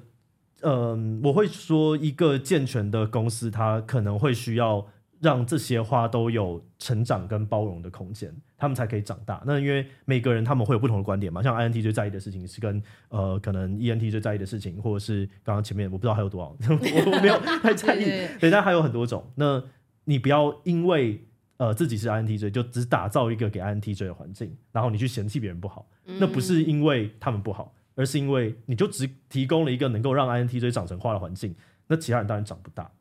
嗯、呃，我会说一个健全的公司，它可能会需要让这些花都有成长跟包容的空间，他们才可以长大。那因为每个人他们会有不同的观点嘛，像 INT 最在意的事情是跟呃，可能 ENT 最在意的事情，或者是刚刚前面我不知道还有多少，我没有太在意。对，但还有很多种。那你不要因为呃自己是 INTJ 就只打造一个给 INTJ 的环境，然后你去嫌弃别人不好，嗯、那不是因为他们不好，而是因为你就只提供了一个能够让 INTJ 长成花的环境，那其他人当然长不大。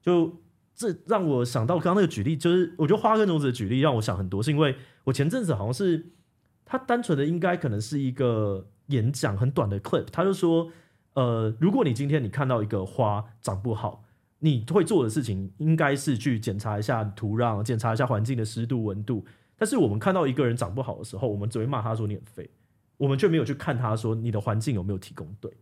就这让我想到刚刚那个举例，就是我觉得花跟种子的举例让我想很多，是因为我前阵子好像是他单纯的应该可能是一个演讲很短的 clip，他就说呃如果你今天你看到一个花长不好。你会做的事情应该是去检查一下土壤，检查一下环境的湿度、温度。但是我们看到一个人长不好的时候，我们只会骂他说你很废，我们却没有去看他说你的环境有没有提供对。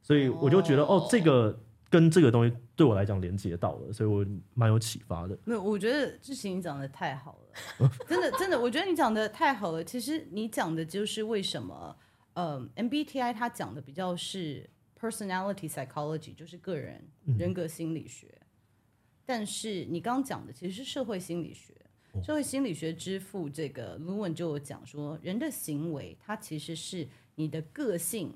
所以我就觉得哦，哦，这个跟这个东西对我来讲连接到了，所以我蛮有启发的。没有，我觉得志行你讲的太好了，真的真的，我觉得你讲的太好了。其实你讲的就是为什么，呃，MBTI 它讲的比较是。Personality psychology 就是个人人格心理学，嗯、但是你刚刚讲的其实是社会心理学。哦、社会心理学之父这个 Lewin 就有讲说，人的行为它其实是你的个性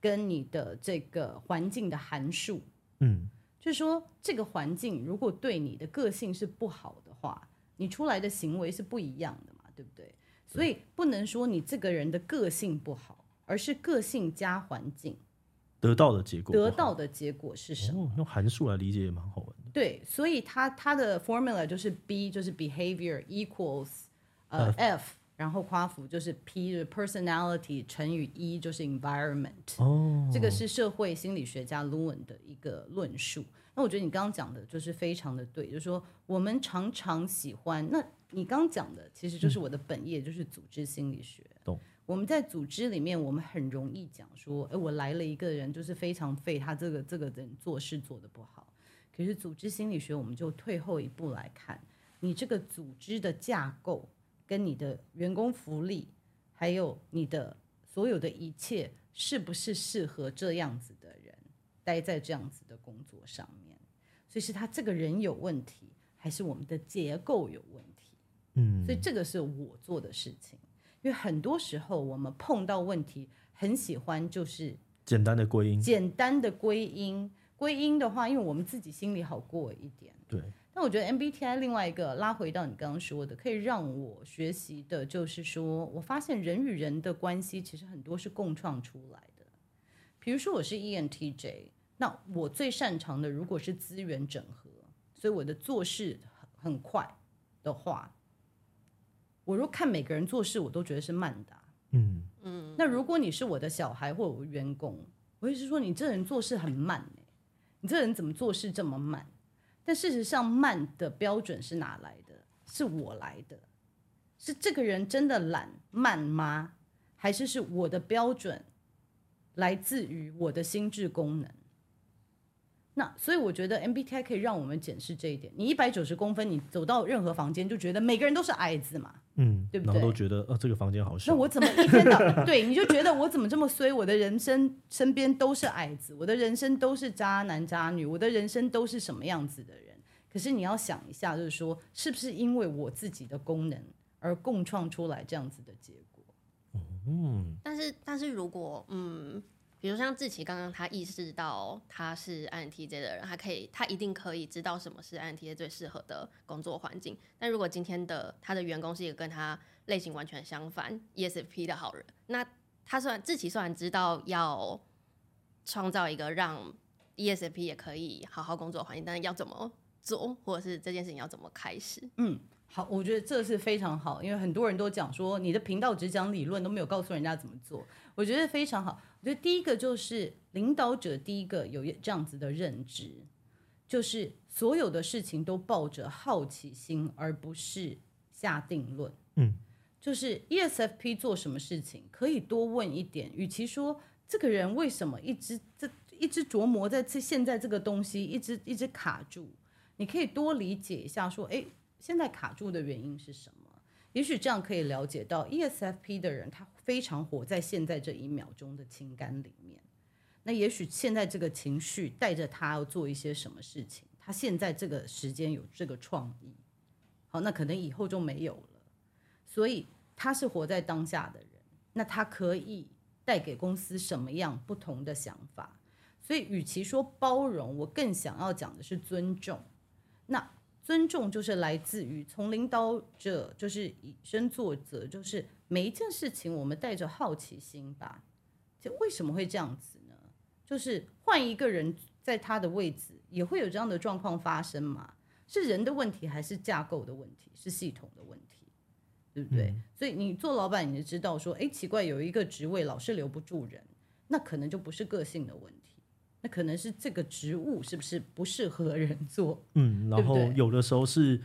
跟你的这个环境的函数。嗯，就是说这个环境如果对你的个性是不好的话，你出来的行为是不一样的嘛，对不对？所以不能说你这个人的个性不好，而是个性加环境。得到的结果，得到的结果是什么？哦、用函数来理解也蛮好玩的。对，所以它它的 formula 就是 B 就是 behavior equals 呃 F, F，然后夸父就是 P 就是 personality 乘以 E 就是 environment。哦，这个是社会心理学家 Lewin 的一个论述。那我觉得你刚刚讲的就是非常的对，就是说我们常常喜欢，那你刚刚讲的其实就是我的本业，嗯、就是组织心理学。懂。我们在组织里面，我们很容易讲说，哎，我来了一个人，就是非常废，他这个这个人做事做的不好。可是组织心理学，我们就退后一步来看，你这个组织的架构，跟你的员工福利，还有你的所有的一切，是不是适合这样子的人待在这样子的工作上面？所以是他这个人有问题，还是我们的结构有问题？嗯，所以这个是我做的事情。因为很多时候我们碰到问题，很喜欢就是简单的归因。简单的归因，归因的话，因为我们自己心里好过一点。对。但我觉得 MBTI 另外一个拉回到你刚刚说的，可以让我学习的，就是说我发现人与人的关系其实很多是共创出来的。比如说我是 ENTJ，那我最擅长的如果是资源整合，所以我的做事很快的话。我如果看每个人做事，我都觉得是慢的啊。嗯嗯。那如果你是我的小孩或我员工，我会是说你这人做事很慢欸，你这人怎么做事这么慢？但事实上，慢的标准是哪来的？是我来的？是这个人真的懒慢吗？还是是我的标准来自于我的心智功能？那所以我觉得 MBTI 可以让我们检视这一点。你一百九十公分，你走到任何房间就觉得每个人都是矮子嘛，嗯，对不对？然后都觉得，呃，这个房间好小。那我怎么一天到 对，你就觉得我怎么这么衰？我的人生身边都是矮子，我的人生都是渣男渣女，我的人生都是什么样子的人？可是你要想一下，就是说，是不是因为我自己的功能而共创出来这样子的结果？嗯，但是但是如果嗯。比如像志奇刚刚他意识到他是 INTJ 的人，他可以，他一定可以知道什么是 INTJ 最适合的工作环境。但如果今天的他的员工是一个跟他类型完全相反 ESFP 的好人，那他虽然志奇虽然知道要创造一个让 ESFP 也可以好好工作环境，但是要怎么做，或者是这件事情要怎么开始？嗯，好，我觉得这是非常好，因为很多人都讲说你的频道只讲理论，都没有告诉人家怎么做。我觉得非常好。我觉得第一个就是领导者第一个有这样子的认知，就是所有的事情都抱着好奇心，而不是下定论。嗯，就是 ESFP 做什么事情可以多问一点，与其说这个人为什么一直这一直琢磨在这现在这个东西一直一直卡住。你可以多理解一下，说，哎，现在卡住的原因是什么？也许这样可以了解到，ESFP 的人他非常活在现在这一秒钟的情感里面。那也许现在这个情绪带着他要做一些什么事情，他现在这个时间有这个创意，好，那可能以后就没有了。所以他是活在当下的人，那他可以带给公司什么样不同的想法？所以，与其说包容，我更想要讲的是尊重。那尊重就是来自于从领导者，就是以身作则，就是每一件事情我们带着好奇心吧。就为什么会这样子呢？就是换一个人在他的位置，也会有这样的状况发生嘛？是人的问题，还是架构的问题，是系统的问题，对不对？嗯。所以你做老板，你就知道说，哎，奇怪，有一个职位老是留不住人，那可能就不是个性的问题。那可能是这个职务是不是不适合人做？嗯，然后有的时候是，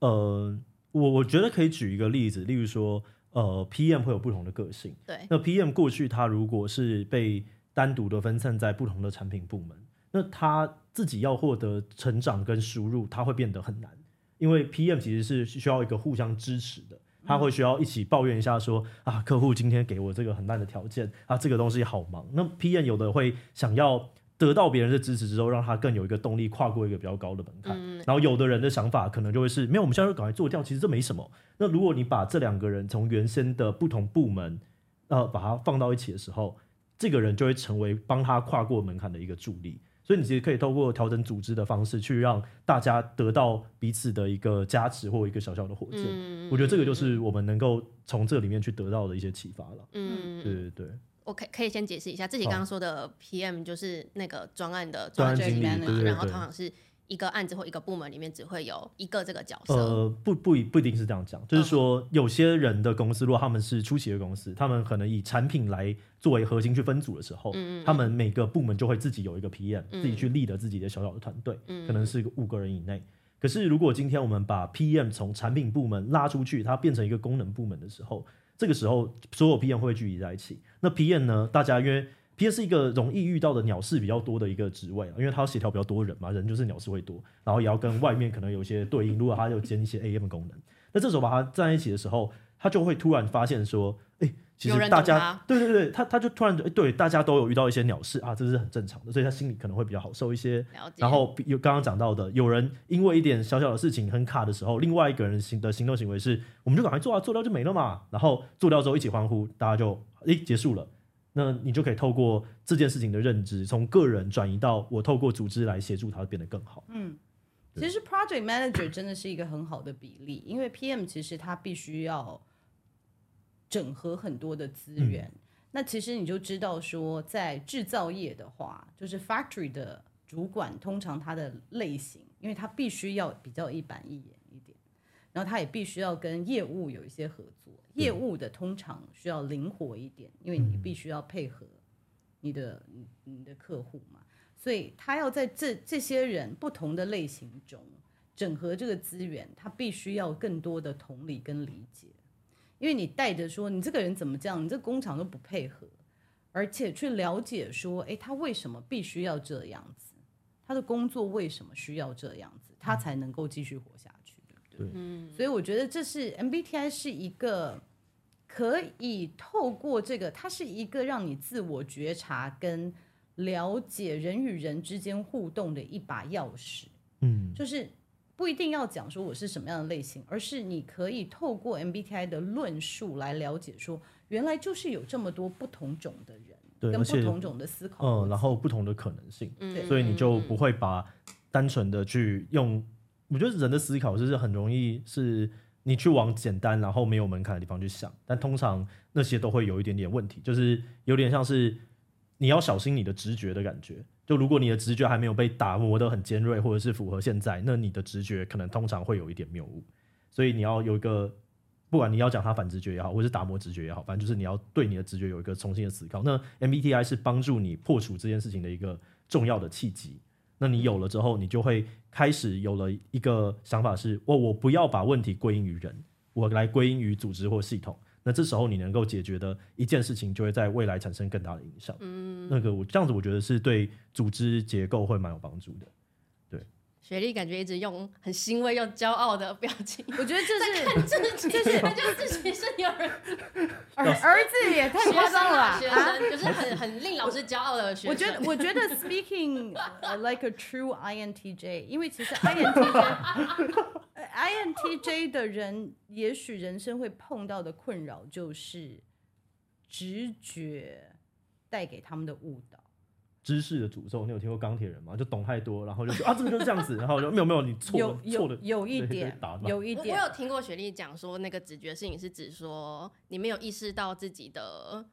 呃，我我觉得可以举一个例子，例如说，呃，PM 会有不同的个性。对。那 PM 过去他如果是被单独的分散在不同的产品部门，那他自己要获得成长跟输入，他会变得很难，因为 PM 其实是需要一个互相支持的，他会需要一起抱怨一下说，嗯、啊，客户今天给我这个很烂的条件，啊，这个东西好忙。那 PM 有的会想要。得到别人的支持之后，让他更有一个动力跨过一个比较高的门槛。嗯。然后有的人的想法可能就会是：没有，我们现在就赶快做掉，其实这没什么。那如果你把这两个人从原先的不同部门，呃，把它放到一起的时候，这个人就会成为帮他跨过门槛的一个助力。所以你其实可以透过调整组织的方式，去让大家得到彼此的一个加持或一个小小的火箭。嗯。我觉得这个就是我们能够从这里面去得到的一些启发了。嗯，对对对。我可可以先解释一下，自己刚刚说的 PM 就是那个专案的专案经理，然后通常是一个案子或一个部门里面只会有一个这个角色。呃，不不不一定是这样讲，就是说有些人的公司，如果他们是初期的公司，他们可能以产品来作为核心去分组的时候，他们每个部门就会自己有一个 PM，自己去 lead 自己的小小的团队，可能是五个人以内。可是如果今天我们把 PM 从产品部门拉出去，它变成一个功能部门的时候。这个时候，所有 PM 会聚集在一起。那 PM 呢？大家因为 PM 是一个容易遇到的鸟事比较多的一个职位，因为它要协调比较多人嘛，人就是鸟事会多，然后也要跟外面可能有一些对应。如果它有兼一些 AM 功能，那这时候把它站在一起的时候，它就会突然发现说，哎。其实大家对对对，他他就突然哎，对，大家都有遇到一些鸟事啊，这是很正常的，所以他心里可能会比较好受一些。然后有刚刚讲到的，有人因为一点小小的事情很卡的时候，另外一个人行的行动行为是，我们就赶快做啊，做掉就没了嘛。然后做掉之后一起欢呼，大家就诶结束了。那你就可以透过这件事情的认知，从个人转移到我透过组织来协助他变得更好。嗯，其实 Project Manager 真的是一个很好的比例，因为 PM 其实他必须要。整合很多的资源，嗯，那其实你就知道说，在制造业的话，就是 factory 的主管通常他的类型，因为他必须要比较一板一眼一点，然后他也必须要跟业务有一些合作，业务的通常需要灵活一点，因为你必须要配合你的你的客户嘛，所以他要在这这些人不同的类型中整合这个资源，他必须要更多的同理跟理解。因为你带着说，你这个人怎么这样？你这工厂都不配合，而且去了解说，诶，他为什么必须要这样子？他的工作为什么需要这样子？他才能够继续活下去，对不对？嗯。所以我觉得这是 MBTI 是一个可以透过这个，它是一个让你自我觉察跟了解人与人之间互动的一把钥匙。嗯，就是。不一定要讲说我是什么样的类型，而是你可以透过 MBTI 的论述来了解说，原来就是有这么多不同种的人，对，跟不同种的思考，嗯，然后不同的可能性，嗯，所以你就不会把单纯的去用。我觉得人的思考就是很容易是你去往简单然后没有门槛的地方去想，但通常那些都会有一点点问题，就是有点像是。你要小心你的直觉的感觉。就如果你的直觉还没有被打磨得很尖锐，或者是符合现在，那你的直觉可能通常会有一点谬误。所以你要有一个，不管你要讲它反直觉也好，或是打磨直觉也好，反正就是你要对你的直觉有一个重新的思考。那 MBTI 是帮助你破除这件事情的一个重要的契机。那你有了之后，你就会开始有了一个想法是：我我不要把问题归因于人，我来归因于组织或系统。那这时候你能够解决的一件事情，就会在未来产生更大的影响。嗯，那个我这样子，我觉得是对组织结构会蛮有帮助的。对，雪莉感觉一直用很欣慰又骄傲的表情，我觉得这是看自己，就是他就自己是有人 儿儿子也太夸张了吧？学生就是很很令老师骄傲的学生。我觉得我觉得 speaking like a true INTJ，因为其实 INTJ。INTJ 的人，也许人生会碰到的困扰就是直觉带给他们的误导。知识的诅咒，你有听过钢铁人吗？就懂太多，然后就说啊，这个就是这样子，然后就没有没有，你错了，错的有一点，有一点。我有听过雪莉讲说，那个直觉是你是指说你没有意识到自己的。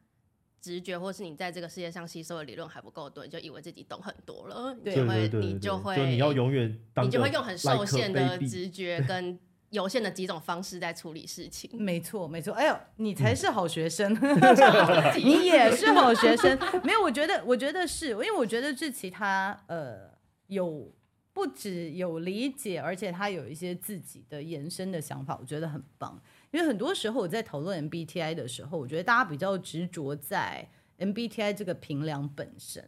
直觉，或是你在这个世界上吸收的理论还不够多，你就以为自己懂很多了，对，就会你就会，就你要永远，你就会用很受限的 直觉跟有限的几种方式在处理事情。没错，没错。哎呦，你才是好学生，你也是好学生。没有，我觉得，我觉得是因为我觉得志奇他呃有不只有理解，而且他有一些自己的延伸的想法，我觉得很棒。因为很多时候我在讨论 MBTI 的时候，我觉得大家比较执着在 MBTI 这个评量本身。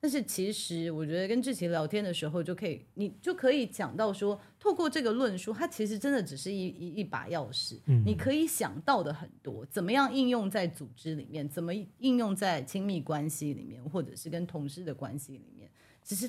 但是其实我觉得跟志奇聊天的时候，就可以你就可以讲到说，透过这个论述，它其实真的只是一一一把钥匙，嗯，你可以想到的很多，怎么样应用在组织里面，怎么应用在亲密关系里面，或者是跟同事的关系里面，其实。